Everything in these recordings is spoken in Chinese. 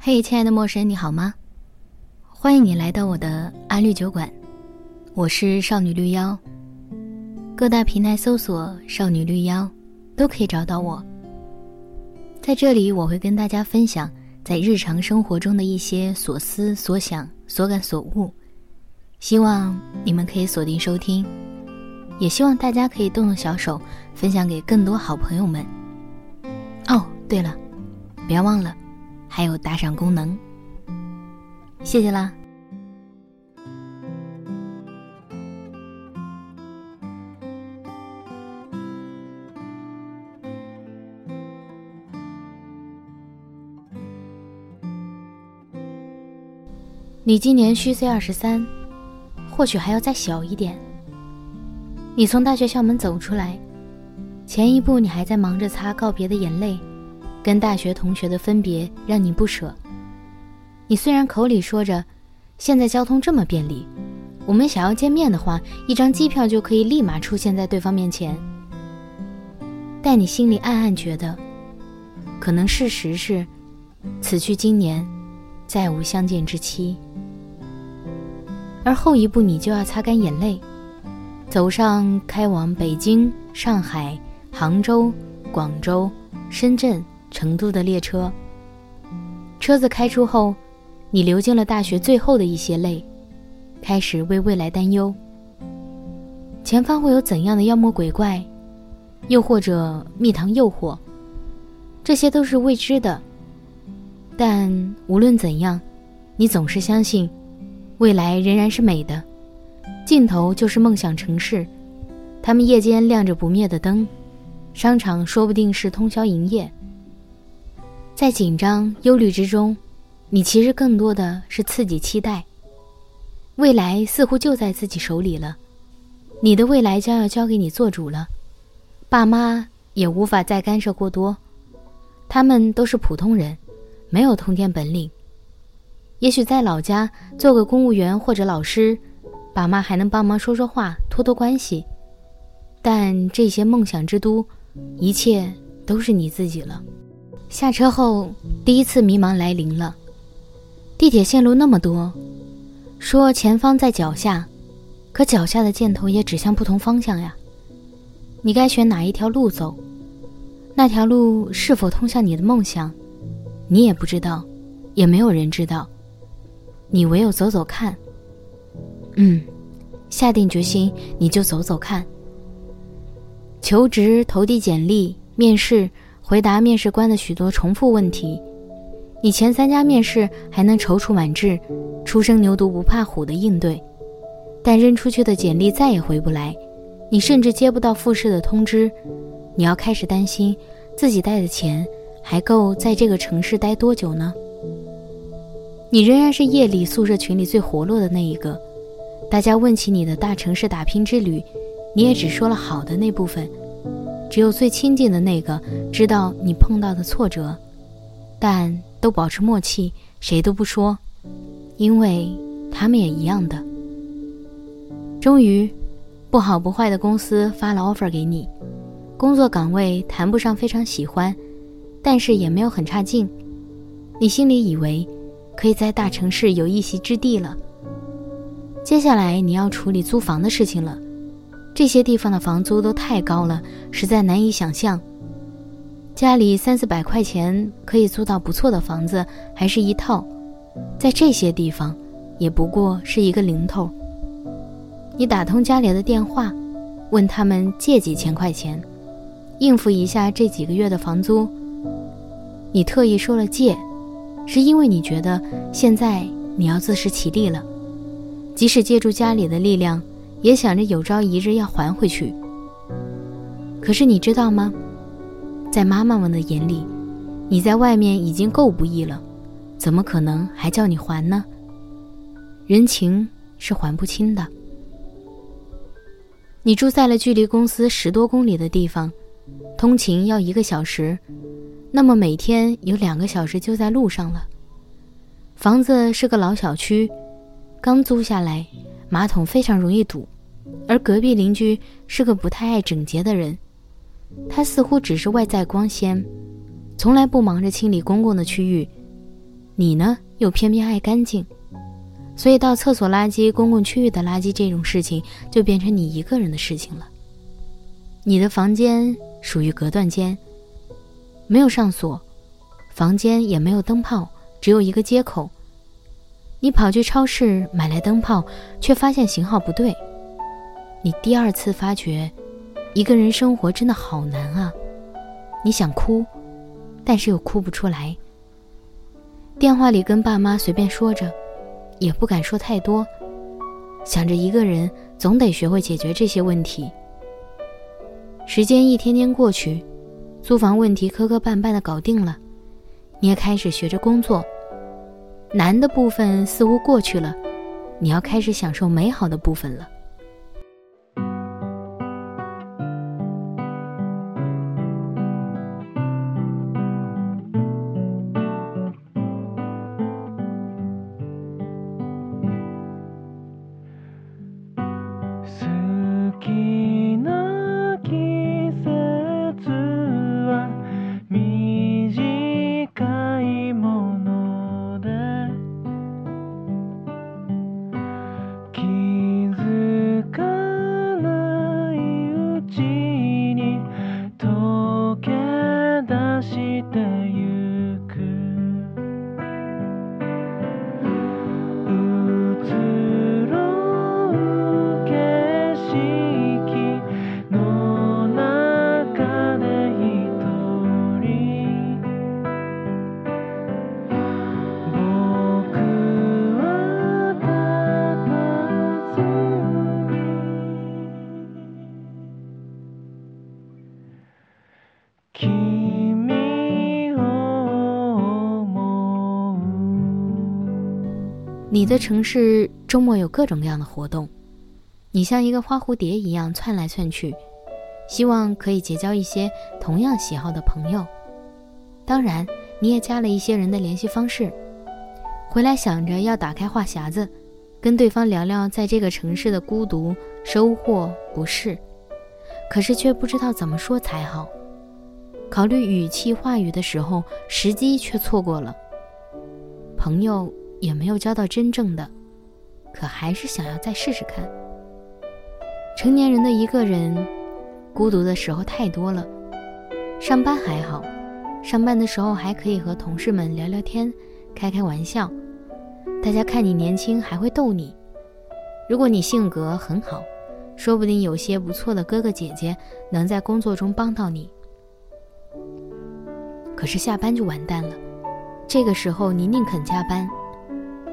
嘿，亲爱的陌生人，你好吗？欢迎你来到我的安绿酒馆，我是少女绿妖。各大平台搜索“少女绿妖”，都可以找到我。在这里，我会跟大家分享在日常生活中的一些所思所想、所感所悟，希望你们可以锁定收听，也希望大家可以动动小手，分享给更多好朋友们。哦，对了，别忘了。还有打赏功能，谢谢啦！你今年虚岁二十三，或许还要再小一点。你从大学校门走出来，前一步你还在忙着擦告别的眼泪。跟大学同学的分别让你不舍。你虽然口里说着，现在交通这么便利，我们想要见面的话，一张机票就可以立马出现在对方面前。但你心里暗暗觉得，可能事实是，此去经年，再无相见之期。而后一步，你就要擦干眼泪，走上开往北京、上海、杭州、广州、深圳。成都的列车。车子开出后，你流尽了大学最后的一些泪，开始为未来担忧。前方会有怎样的妖魔鬼怪，又或者蜜糖诱惑，这些都是未知的。但无论怎样，你总是相信，未来仍然是美的，尽头就是梦想城市。他们夜间亮着不灭的灯，商场说不定是通宵营业。在紧张、忧虑之中，你其实更多的是刺激、期待。未来似乎就在自己手里了，你的未来将要交给你做主了，爸妈也无法再干涉过多，他们都是普通人，没有通天本领。也许在老家做个公务员或者老师，爸妈还能帮忙说说话、托托关系。但这些梦想之都，一切都是你自己了。下车后，第一次迷茫来临了。地铁线路那么多，说前方在脚下，可脚下的箭头也指向不同方向呀。你该选哪一条路走？那条路是否通向你的梦想？你也不知道，也没有人知道。你唯有走走看。嗯，下定决心，你就走走看。求职、投递简历、面试。回答面试官的许多重复问题，你前三家面试还能踌躇满志，初生牛犊不怕虎的应对，但扔出去的简历再也回不来，你甚至接不到复试的通知，你要开始担心自己带的钱还够在这个城市待多久呢？你仍然是夜里宿舍群里最活络的那一个，大家问起你的大城市打拼之旅，你也只说了好的那部分。只有最亲近的那个知道你碰到的挫折，但都保持默契，谁都不说，因为他们也一样的。终于，不好不坏的公司发了 offer 给你，工作岗位谈不上非常喜欢，但是也没有很差劲。你心里以为可以在大城市有一席之地了。接下来你要处理租房的事情了。这些地方的房租都太高了，实在难以想象。家里三四百块钱可以租到不错的房子，还是一套，在这些地方，也不过是一个零头。你打通家里的电话，问他们借几千块钱，应付一下这几个月的房租。你特意说了借，是因为你觉得现在你要自食其力了，即使借助家里的力量。也想着有朝一日要还回去。可是你知道吗？在妈妈们的眼里，你在外面已经够不易了，怎么可能还叫你还呢？人情是还不清的。你住在了距离公司十多公里的地方，通勤要一个小时，那么每天有两个小时就在路上了。房子是个老小区，刚租下来。马桶非常容易堵，而隔壁邻居是个不太爱整洁的人，他似乎只是外在光鲜，从来不忙着清理公共的区域。你呢又偏偏爱干净，所以到厕所垃圾、公共区域的垃圾这种事情就变成你一个人的事情了。你的房间属于隔断间，没有上锁，房间也没有灯泡，只有一个接口。你跑去超市买来灯泡，却发现型号不对。你第二次发觉，一个人生活真的好难啊！你想哭，但是又哭不出来。电话里跟爸妈随便说着，也不敢说太多，想着一个人总得学会解决这些问题。时间一天天过去，租房问题磕磕绊绊的搞定了，你也开始学着工作。难的部分似乎过去了，你要开始享受美好的部分了。的城市周末有各种各样的活动，你像一个花蝴蝶一样窜来窜去，希望可以结交一些同样喜好的朋友。当然，你也加了一些人的联系方式。回来想着要打开话匣子，跟对方聊聊在这个城市的孤独、收获、不适，可是却不知道怎么说才好。考虑语气话语的时候，时机却错过了。朋友。也没有交到真正的，可还是想要再试试看。成年人的一个人，孤独的时候太多了。上班还好，上班的时候还可以和同事们聊聊天，开开玩笑。大家看你年轻，还会逗你。如果你性格很好，说不定有些不错的哥哥姐姐能在工作中帮到你。可是下班就完蛋了，这个时候你宁肯加班。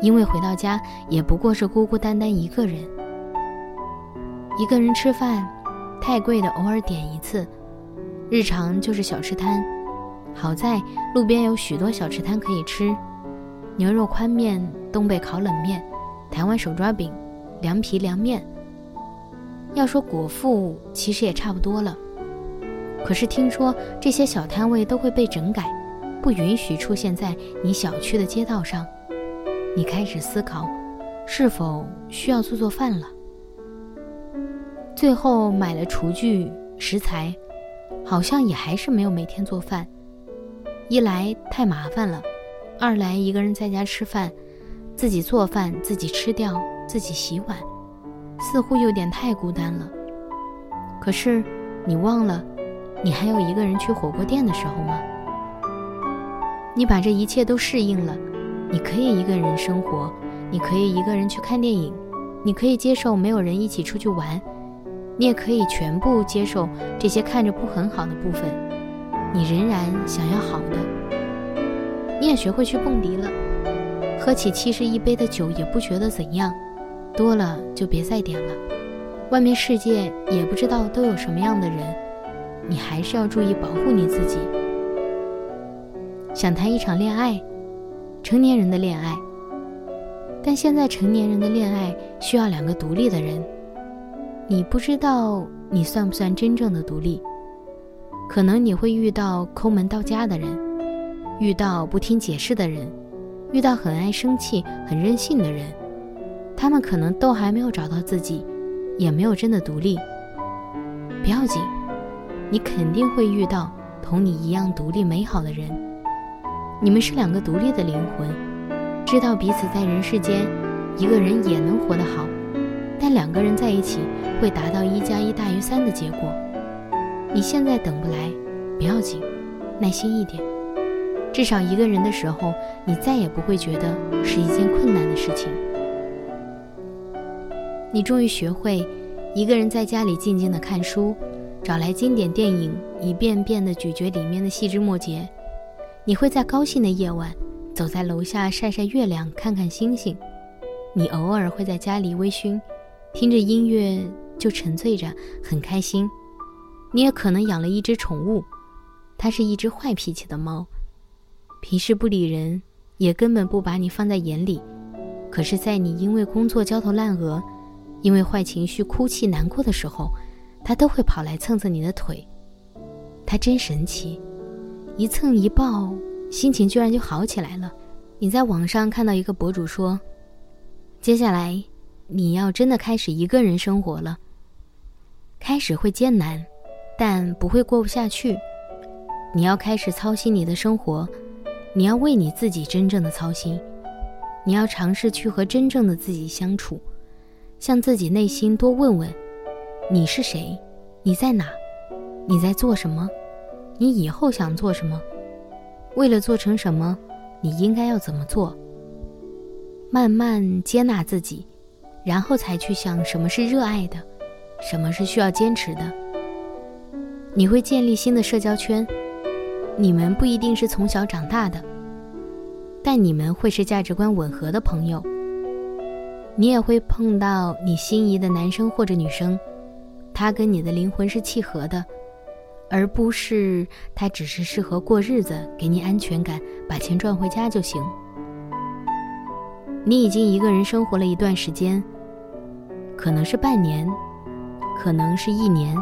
因为回到家也不过是孤孤单单一个人，一个人吃饭，太贵的偶尔点一次，日常就是小吃摊。好在路边有许多小吃摊可以吃，牛肉宽面、东北烤冷面、台湾手抓饼、凉皮凉面。要说果腹，其实也差不多了。可是听说这些小摊位都会被整改，不允许出现在你小区的街道上。你开始思考，是否需要做做饭了。最后买了厨具、食材，好像也还是没有每天做饭。一来太麻烦了，二来一个人在家吃饭，自己做饭自己吃掉，自己洗碗，似乎有点太孤单了。可是你忘了，你还有一个人去火锅店的时候吗？你把这一切都适应了。你可以一个人生活，你可以一个人去看电影，你可以接受没有人一起出去玩，你也可以全部接受这些看着不很好的部分，你仍然想要好的。你也学会去蹦迪了，喝起七十一杯的酒也不觉得怎样，多了就别再点了。外面世界也不知道都有什么样的人，你还是要注意保护你自己。想谈一场恋爱。成年人的恋爱，但现在成年人的恋爱需要两个独立的人。你不知道你算不算真正的独立？可能你会遇到抠门到家的人，遇到不听解释的人，遇到很爱生气、很任性的人。他们可能都还没有找到自己，也没有真的独立。不要紧，你肯定会遇到同你一样独立美好的人。你们是两个独立的灵魂，知道彼此在人世间，一个人也能活得好，但两个人在一起会达到一加一大于三的结果。你现在等不来，不要紧，耐心一点。至少一个人的时候，你再也不会觉得是一件困难的事情。你终于学会，一个人在家里静静的看书，找来经典电影，一遍遍的咀嚼里面的细枝末节。你会在高兴的夜晚，走在楼下晒晒月亮，看看星星。你偶尔会在家里微醺，听着音乐就沉醉着，很开心。你也可能养了一只宠物，它是一只坏脾气的猫。平时不理人，也根本不把你放在眼里。可是，在你因为工作焦头烂额，因为坏情绪哭泣难过的时候，它都会跑来蹭蹭你的腿。它真神奇，一蹭一抱，心情居然就好起来了。你在网上看到一个博主说：“接下来，你要真的开始一个人生活了。开始会艰难，但不会过不下去。你要开始操心你的生活。”你要为你自己真正的操心，你要尝试去和真正的自己相处，向自己内心多问问：你是谁？你在哪？你在做什么？你以后想做什么？为了做成什么，你应该要怎么做？慢慢接纳自己，然后才去想什么是热爱的，什么是需要坚持的。你会建立新的社交圈。你们不一定是从小长大的，但你们会是价值观吻合的朋友。你也会碰到你心仪的男生或者女生，他跟你的灵魂是契合的，而不是他只是适合过日子，给你安全感，把钱赚回家就行。你已经一个人生活了一段时间，可能是半年，可能是一年，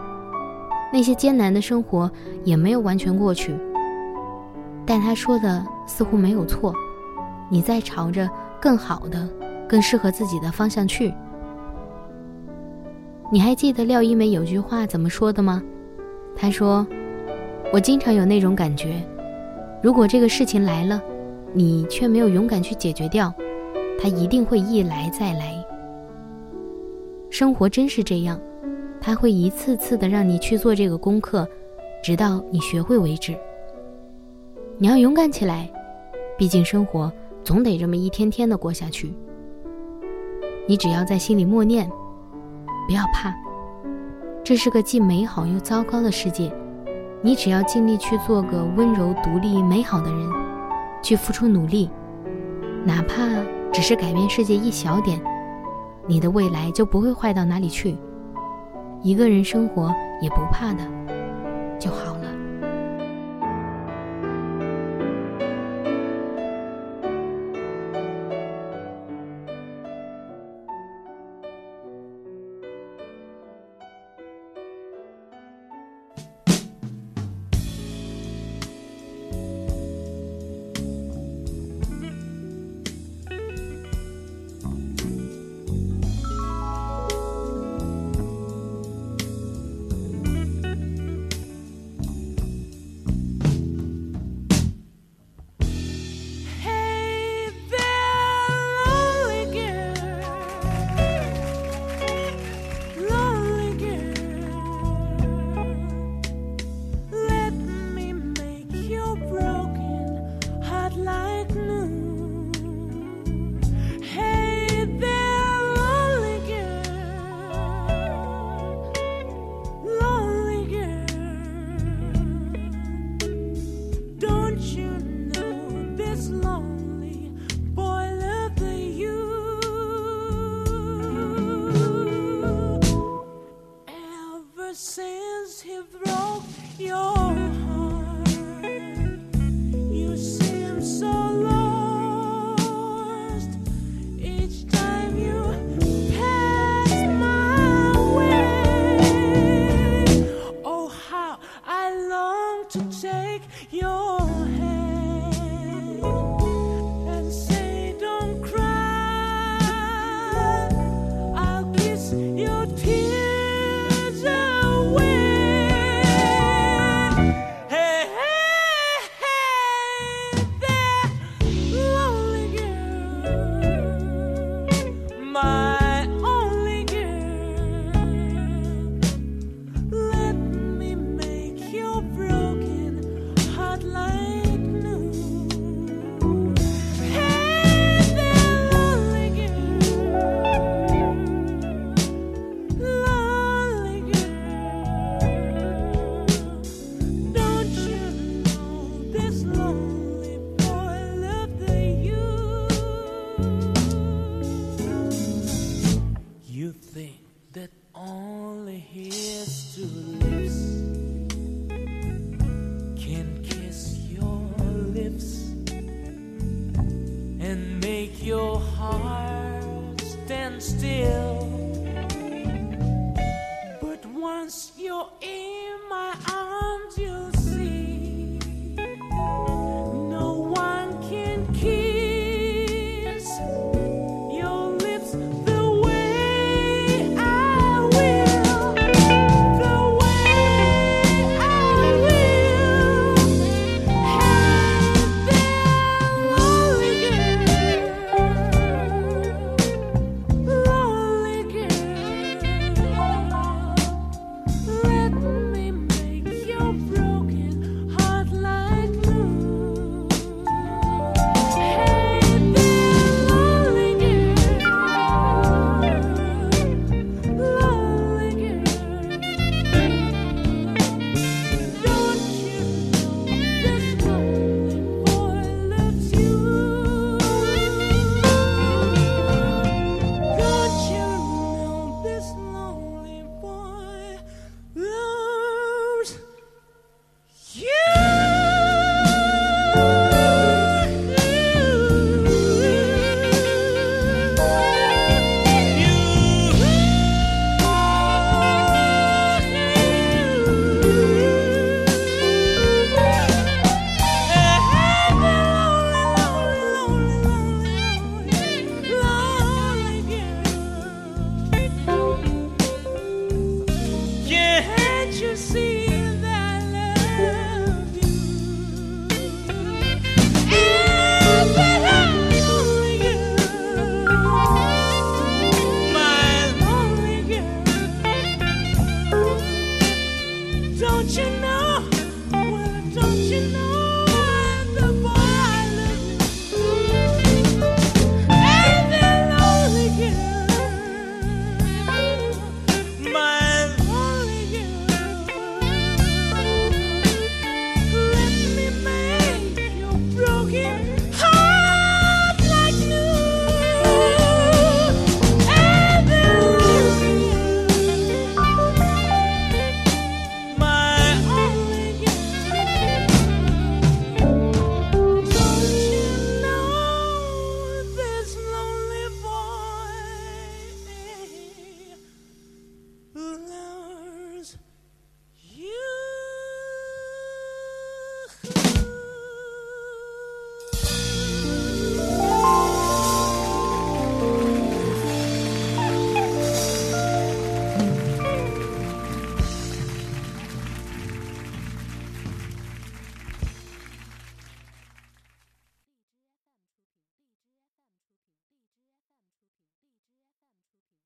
那些艰难的生活也没有完全过去。但他说的似乎没有错，你在朝着更好的、更适合自己的方向去。你还记得廖一梅有句话怎么说的吗？他说：“我经常有那种感觉，如果这个事情来了，你却没有勇敢去解决掉，它一定会一来再来。生活真是这样，它会一次次的让你去做这个功课，直到你学会为止。”你要勇敢起来，毕竟生活总得这么一天天的过下去。你只要在心里默念，不要怕，这是个既美好又糟糕的世界。你只要尽力去做个温柔、独立、美好的人，去付出努力，哪怕只是改变世界一小点，你的未来就不会坏到哪里去。一个人生活也不怕的，就好了。you know